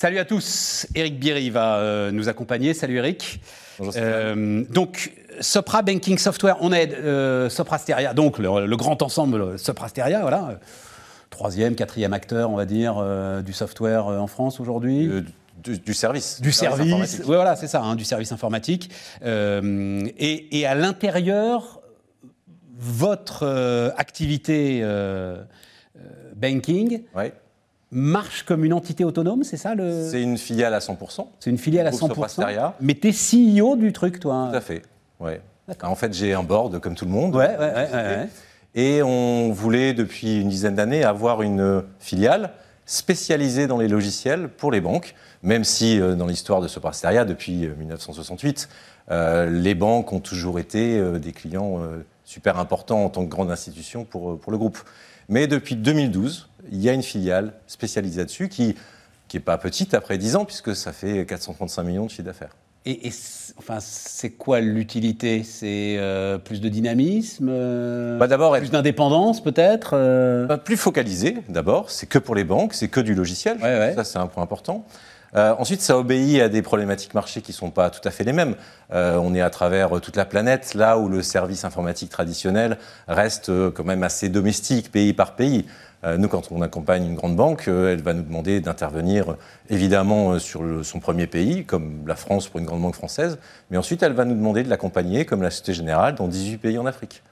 Salut à tous, Eric Biry va euh, nous accompagner. Salut Eric. Bonjour, Euh, donc, Sopra Banking Software, on aide euh, Sopra Steria, donc le, le grand ensemble Sopra Steria, voilà. Troisième, quatrième acteur, on va dire, euh, du software en France aujourd'hui. Du, du service. du service, ouais, voilà, c'est ça, hein, du service informatique. Et, et à l'intérieur, votre activité banking Ouais. Marche comme une entité autonome, c'est ça le C'est une filiale à 100%. C'est une filiale à Groupe 100%. Soprasteria. Mais t'es CEO du truc, toi. Tout à fait. Ouais. En fait, j'ai un board comme tout le monde. Ouais. Et on voulait, depuis une dizaine d'années, avoir une filiale spécialisée dans les logiciels pour les banques, même si euh, dans l'histoire de Soprasteria, depuis euh, 1968, euh, les banques ont toujours été euh, des clients euh, super importants en tant que grande institution pour, euh, pour le groupe. Mais depuis 2012, il y a une filiale spécialisée là-dessus qui qui n'est pas petite après 10 ans, puisque ça fait 435 millions de chiffre d'affaires. Et, enfin, c'est quoi l'utilité? C'est euh, plus de dynamisme euh, Bah, d'abord, Plus d'indépendance, peut-être euh, Bah, plus focalisé, d'abord. C'est que pour les banques, c'est que du logiciel. Ouais, ouais. Ça, c'est un point important. Euh, ensuite, ça obéit à des problématiques marché qui ne sont pas tout à fait les mêmes. Euh, on est à travers euh, toute la planète, là où le service informatique traditionnel reste quand même assez domestique, pays par pays. Nous, quand on accompagne une grande banque, elle va nous demander d'intervenir évidemment sur son premier pays, comme la France pour une grande banque française, mais ensuite elle va nous demander de l'accompagner, comme la Société Générale, dans 18 pays en Afrique.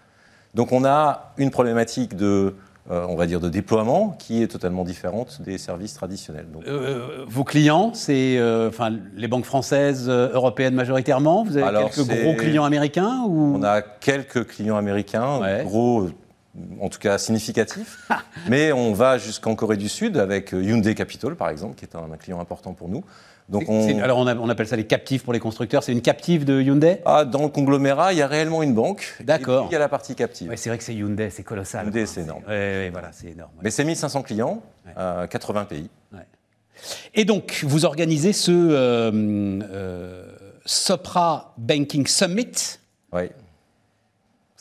Donc on a une problématique de, euh, on va dire, de déploiement qui est totalement différente des services traditionnels. Donc, Euh, vos clients, c'est euh, enfin les banques françaises, européennes majoritairement. Vous avez Alors, quelques gros clients américains ou on a quelques clients américains, Ouais. gros, en tout cas significatifs, mais on va jusqu'en Corée du Sud avec Hyundai Capital, par exemple, qui est un, un client important pour nous. Donc on, Alors on, a- on appelle ça les captifs pour les constructeurs. C'est une captive de Hyundai? Ah, dans le conglomérat, il y a réellement une banque. D'accord. Et puis, il y a la partie captive. Ouais, c'est vrai que c'est Hyundai, c'est colossal. Hyundai, c'est énorme. Ouais, voilà, c'est énorme. ouais. Mais c'est 1500 clients, Ouais. euh, 80 pays. Et donc, vous organisez ce euh, euh, Sopra Banking Summit? Oui.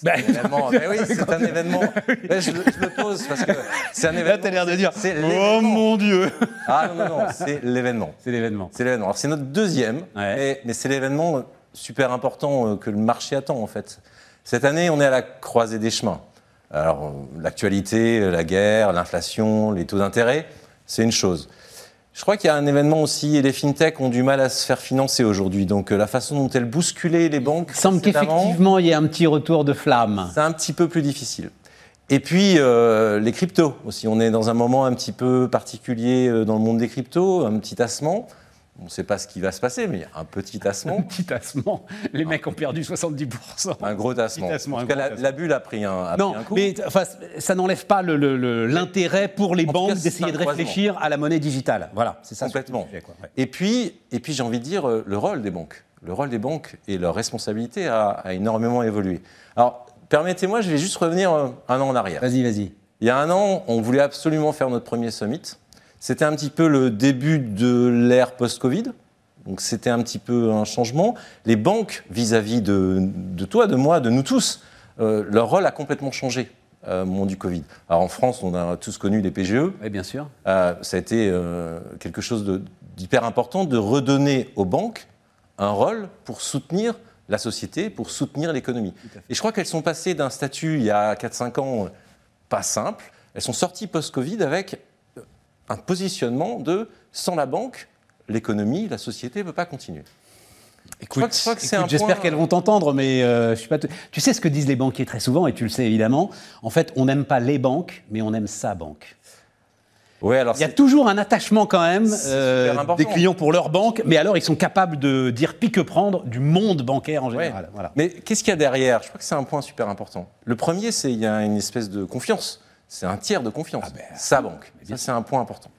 Ben, Un événement. Mais oui, c'est un événement. Mais je, le- je le pose parce que c'est un événement. Là, t'as l'air de dire C'est Oh l'événement. mon Dieu Ah non, non, non, c'est l'événement. C'est l'événement. C'est l'événement. Alors c'est notre deuxième, Ouais. mais, mais c'est l'événement super important euh, que le marché attend en fait. Cette année, on est à la croisée des chemins. Alors euh, l'actualité, la guerre, l'inflation, les taux d'intérêt, c'est une chose. Je crois qu'il y a un événement aussi, et les fintechs ont du mal à se faire financer aujourd'hui. Donc euh, la façon dont elles bousculaient les banques, Il semble qu'effectivement, il y ait un petit retour de flamme. c'est un petit peu plus difficile. Et puis, euh, les cryptos aussi. On est dans un moment un petit peu particulier euh, dans le monde des cryptos, un petit tassement. On ne sait pas ce qui va se passer, mais il y a un petit tassement, Petit tassement. Les mecs ont perdu 70%. un gros tassement. Petit tassement, en un tout cas, gros la, tassement. la bulle a pris un, a Non, pris un coup. mais enfin, ça n'enlève pas l'intérêt pour les En banques d'essayer un de réfléchir à la monnaie digitale. Voilà, c'est ça. Complètement. surtout le sujet, quoi. Ouais. Et puis, et puis j'ai envie de dire, euh, le rôle des banques. Le rôle des banques et leur responsabilité a, a énormément évolué. Alors, permettez-moi, je vais juste revenir euh, un an en arrière. Vas-y, vas-y. Il y a un an, on voulait absolument faire notre premier summit. C'était un petit peu le début de l'ère post-Covid. Donc c'était un petit peu un changement. Les banques, vis-à-vis de, de toi, de moi, de nous tous, euh, leur rôle a complètement changé euh, au moment du Covid. Alors en France, on a tous connu les PGE. Oui, bien sûr. Euh, ça a été quelque chose d'hyper important de redonner aux banques un rôle pour soutenir la société, pour soutenir l'économie. Et je crois qu'elles sont passées d'un statut il y a 4-5 ans pas simple, elles sont sorties post-Covid avec un positionnement de sans la banque, l'économie, la société ne peut pas continuer. Écoute, je j'espère point- qu'elles vont t'entendre, mais euh, je suis pas. t- Tu sais ce que disent les banquiers très souvent, et tu le sais évidemment. En fait, on n'aime pas les banques, mais on aime sa banque. Ouais, alors Il y a toujours un attachement quand même euh, des clients pour leur banque, mais alors ils sont capables de dire pique prendre du monde bancaire en Ouais. général. Voilà. Mais qu'est-ce qu'il y a derrière? Je crois que c'est un point super important. Le premier, c'est il y a une espèce de confiance. C'est un tiers de confiance. Ah ben, Sa banque. Ça, c'est un point important.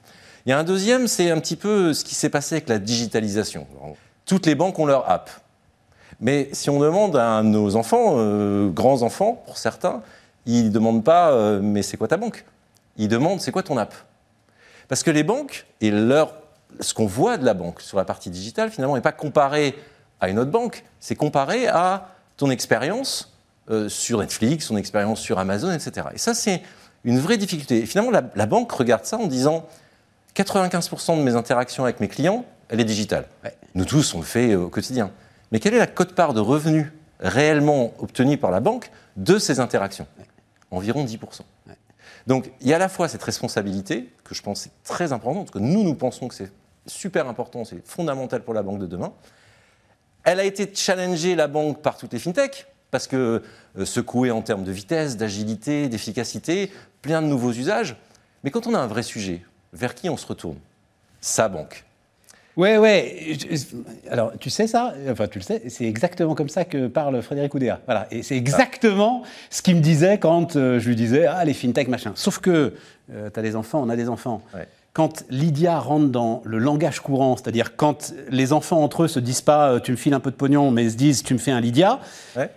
Il y a un deuxième, c'est un petit peu ce qui s'est passé avec la digitalisation. Toutes les banques ont leur app. Mais si on demande à nos enfants, euh, grands enfants pour certains, ils ne demandent pas euh, mais c'est quoi ta banque? Ils demandent c'est quoi ton app? Parce que les banques et leur, ce qu'on voit de la banque sur la partie digitale, finalement, n'est pas comparé à une autre banque, c'est comparé à ton expérience euh, sur Netflix, ton expérience sur Amazon, etc. Et ça, c'est une vraie difficulté. Et finalement, la, la banque regarde ça en disant 95% de mes interactions avec mes clients, elle est digitale. Ouais. Nous tous, on le fait au quotidien. Mais quelle est la cote-part de revenus réellement obtenue par la banque de ces interactions? Environ 10%. Donc il y a à la fois cette responsabilité, que je pense est très importante, que nous, nous pensons que c'est super important, c'est fondamental pour la banque de demain. Elle a été challengée, la banque, par toutes les fintechs, parce que euh, secouée en termes de vitesse, d'agilité, d'efficacité, plein de nouveaux usages. Mais quand on a un vrai sujet, vers qui on se retourne? Sa banque. Ouais, ouais. Alors, tu sais ça? Enfin, tu le sais, c'est exactement comme ça que parle Frédéric Oudéa. Voilà. Et c'est exactement ce qu'il me disait quand euh, je lui disais Ah, les fintech, machin. Sauf que, tu as des enfants, on a des enfants. Ouais. Quand Lydia rentre dans le langage courant, c'est-à-dire quand les enfants entre eux se disent pas euh, tu me files un peu de pognon, mais se disent tu me fais un Lydia, Ouais.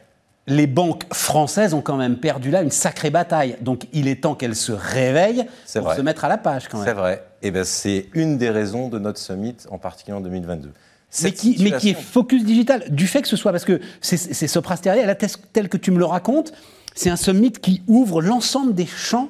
Les banques françaises ont quand même perdu là une sacrée bataille. Donc il est temps qu'elles se réveillent pour vrai. se mettre à la page quand même. C'est vrai. Et ben, c'est une des raisons de notre summit, en particulier en 2022. mais qui, mais qui est focus digital, du fait que ce soit, parce que c'est c'est Soprasteria, là, tel, que tu me le racontes, c'est un summit qui ouvre l'ensemble des champs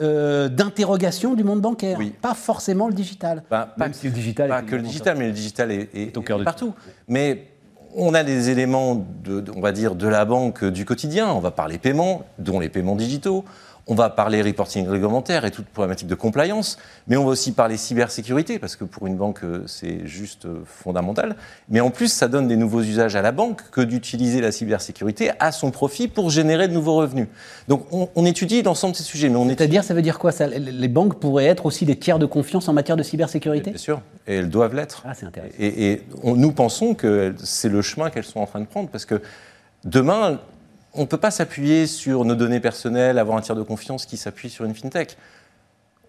euh, d'interrogation du monde bancaire, Oui. pas forcément le digital. Bah, pas Même si le digital Pas est que le digital, mais le digital est, est- au cœur de est partout. Mais on a des éléments, de, on va dire, de la banque du quotidien. On va parler paiement, dont les paiements digitaux. On va parler reporting réglementaire et toute problématique de compliance. Mais on va aussi parler cybersécurité, parce que pour une banque, euh, c'est juste euh, fondamental. Mais en plus, ça donne des nouveaux usages à la banque que d'utiliser la cybersécurité à son profit pour générer de nouveaux revenus. Donc on, on étudie l'ensemble de ces sujets, mais on étudie C'est-à-dire, ça veut dire quoi ça? Les banques pourraient être aussi des tiers de confiance en matière de cybersécurité? Bien sûr, et elles doivent l'être. Ah, c'est intéressant. Et, et on- nous pensons que c'est le chemin qu'elles sont en train de prendre, parce que demain, on ne peut pas s'appuyer sur nos données personnelles, avoir un tiers de confiance qui s'appuie sur une fintech.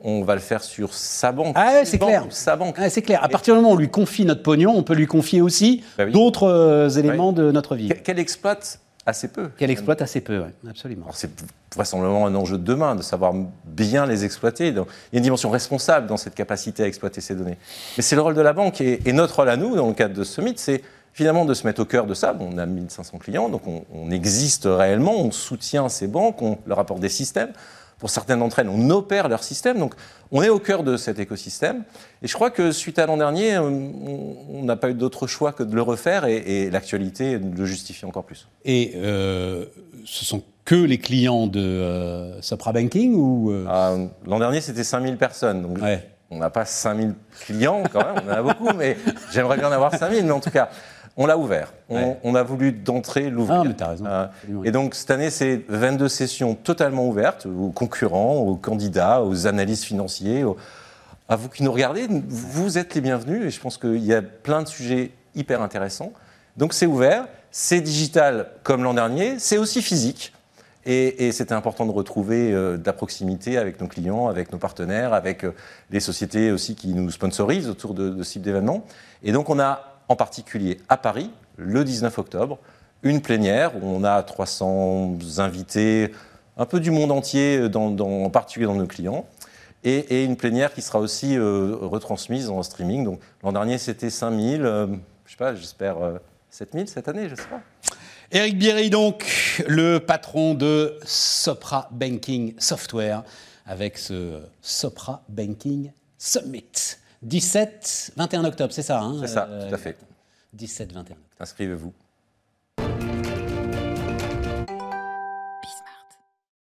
On va le faire sur sa banque. Ah ouais, c'est clair. Sa banque. Ah, c'est clair. À partir du moment où on lui confie notre pognon, on peut lui confier aussi Bah oui. d'autres euh, éléments de notre vie. Qu- Qu'elle exploite assez peu. Qu'elle exploite assez peu, ouais, absolument. C'est vraisemblablement un enjeu de demain, de savoir bien les exploiter. Donc, il y a une dimension responsable dans cette capacité à exploiter ces données. Mais c'est le rôle de la banque. Et, et notre rôle à nous, dans le cadre de ce mythe, c'est finalement de se mettre au cœur de ça. Bon, on a 1500 clients, donc on, on existe réellement, on soutient ces banques, on leur apporte des systèmes. Pour certaines d'entre elles, on opère leur système. Donc, on est au cœur de cet écosystème. Et je crois que suite à l'an dernier, euh, on n'a pas eu d'autre choix que de le refaire et, et l'actualité le justifie encore plus. Et euh, ce sont que les clients de euh, Sopra Banking ou euh, Euh, L'an dernier, c'était 5000 personnes. Donc, Ouais. on n'a pas 5000 clients quand même, on en a beaucoup, mais j'aimerais bien en avoir 5000. Mais en tout cas, on l'a ouvert. On, Ouais. on a voulu d'entrée l'ouvrir. Ah, mais t'as raison. Euh, et donc, cette année, c'est 22 sessions totalement ouvertes aux concurrents, aux candidats, aux analystes financiers, aux- à vous qui nous regardez. Vous êtes les bienvenus et je pense qu'il y a plein de sujets hyper intéressants. Donc, c'est ouvert. C'est digital comme l'an dernier. C'est aussi physique. Et, et c'était important de retrouver euh, de la proximité avec nos clients, avec nos partenaires, avec euh, les sociétés aussi qui nous sponsorisent autour de, de ce type d'événements. Et donc on a en particulier à Paris, le 19 octobre, une plénière où on a 300 invités, un peu du monde entier, dans- en particulier dans nos clients. Et, une plénière qui sera aussi euh, retransmise en streaming. Donc l'an dernier c'était 5000, euh, je sais pas, j'espère euh, 7000 cette année, je sais pas. Eric Bierry, donc, le patron de Sopra Banking Software, avec ce Sopra Banking Summit. 17-21 octobre, c'est ça hein C'est ça, Euh, tout à fait. 17-21 octobre. Inscrivez-vous.